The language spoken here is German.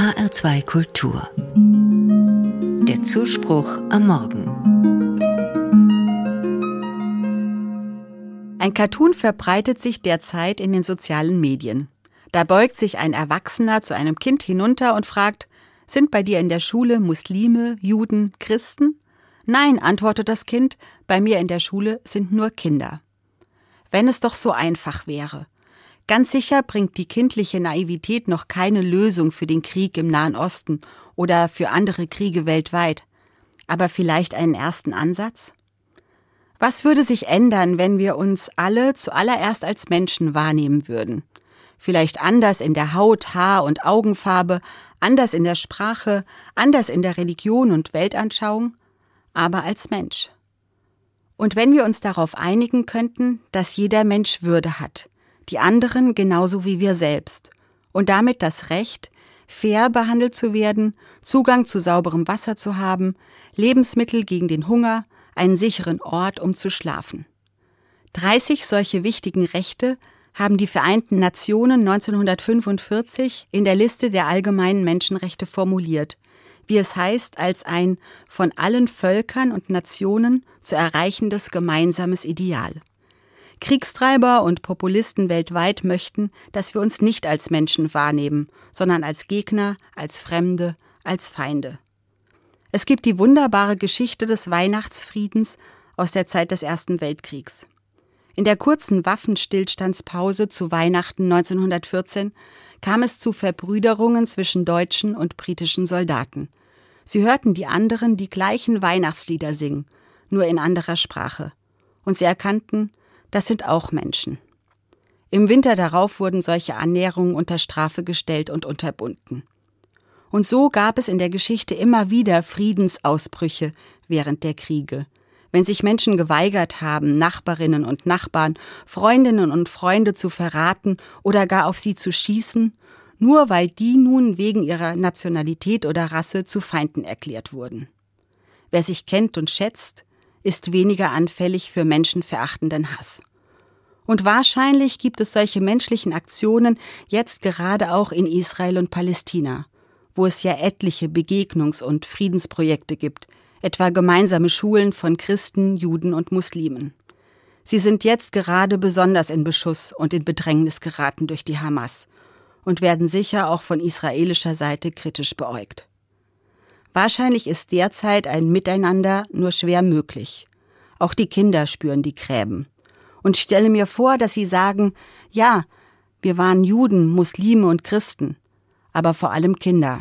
HR2 Kultur. Der Zuspruch am Morgen. Ein Cartoon verbreitet sich derzeit in den sozialen Medien. Da beugt sich ein Erwachsener zu einem Kind hinunter und fragt, sind bei dir in der Schule Muslime, Juden, Christen? Nein, antwortet das Kind, bei mir in der Schule sind nur Kinder. Wenn es doch so einfach wäre. Ganz sicher bringt die kindliche Naivität noch keine Lösung für den Krieg im Nahen Osten oder für andere Kriege weltweit, aber vielleicht einen ersten Ansatz? Was würde sich ändern, wenn wir uns alle zuallererst als Menschen wahrnehmen würden? Vielleicht anders in der Haut, Haar und Augenfarbe, anders in der Sprache, anders in der Religion und Weltanschauung, aber als Mensch. Und wenn wir uns darauf einigen könnten, dass jeder Mensch Würde hat, die anderen genauso wie wir selbst und damit das Recht, fair behandelt zu werden, Zugang zu sauberem Wasser zu haben, Lebensmittel gegen den Hunger, einen sicheren Ort, um zu schlafen. 30 solche wichtigen Rechte haben die Vereinten Nationen 1945 in der Liste der allgemeinen Menschenrechte formuliert, wie es heißt, als ein von allen Völkern und Nationen zu erreichendes gemeinsames Ideal. Kriegstreiber und Populisten weltweit möchten, dass wir uns nicht als Menschen wahrnehmen, sondern als Gegner, als Fremde, als Feinde. Es gibt die wunderbare Geschichte des Weihnachtsfriedens aus der Zeit des Ersten Weltkriegs. In der kurzen Waffenstillstandspause zu Weihnachten 1914 kam es zu Verbrüderungen zwischen deutschen und britischen Soldaten. Sie hörten die anderen die gleichen Weihnachtslieder singen, nur in anderer Sprache. Und sie erkannten, das sind auch Menschen. Im Winter darauf wurden solche Annäherungen unter Strafe gestellt und unterbunden. Und so gab es in der Geschichte immer wieder Friedensausbrüche während der Kriege. Wenn sich Menschen geweigert haben, Nachbarinnen und Nachbarn, Freundinnen und Freunde zu verraten oder gar auf sie zu schießen, nur weil die nun wegen ihrer Nationalität oder Rasse zu Feinden erklärt wurden. Wer sich kennt und schätzt, ist weniger anfällig für menschenverachtenden Hass. Und wahrscheinlich gibt es solche menschlichen Aktionen jetzt gerade auch in Israel und Palästina, wo es ja etliche Begegnungs- und Friedensprojekte gibt, etwa gemeinsame Schulen von Christen, Juden und Muslimen. Sie sind jetzt gerade besonders in Beschuss und in Bedrängnis geraten durch die Hamas und werden sicher auch von israelischer Seite kritisch beäugt. Wahrscheinlich ist derzeit ein Miteinander nur schwer möglich. Auch die Kinder spüren die Gräben. Und stelle mir vor, dass sie sagen, ja, wir waren Juden, Muslime und Christen, aber vor allem Kinder,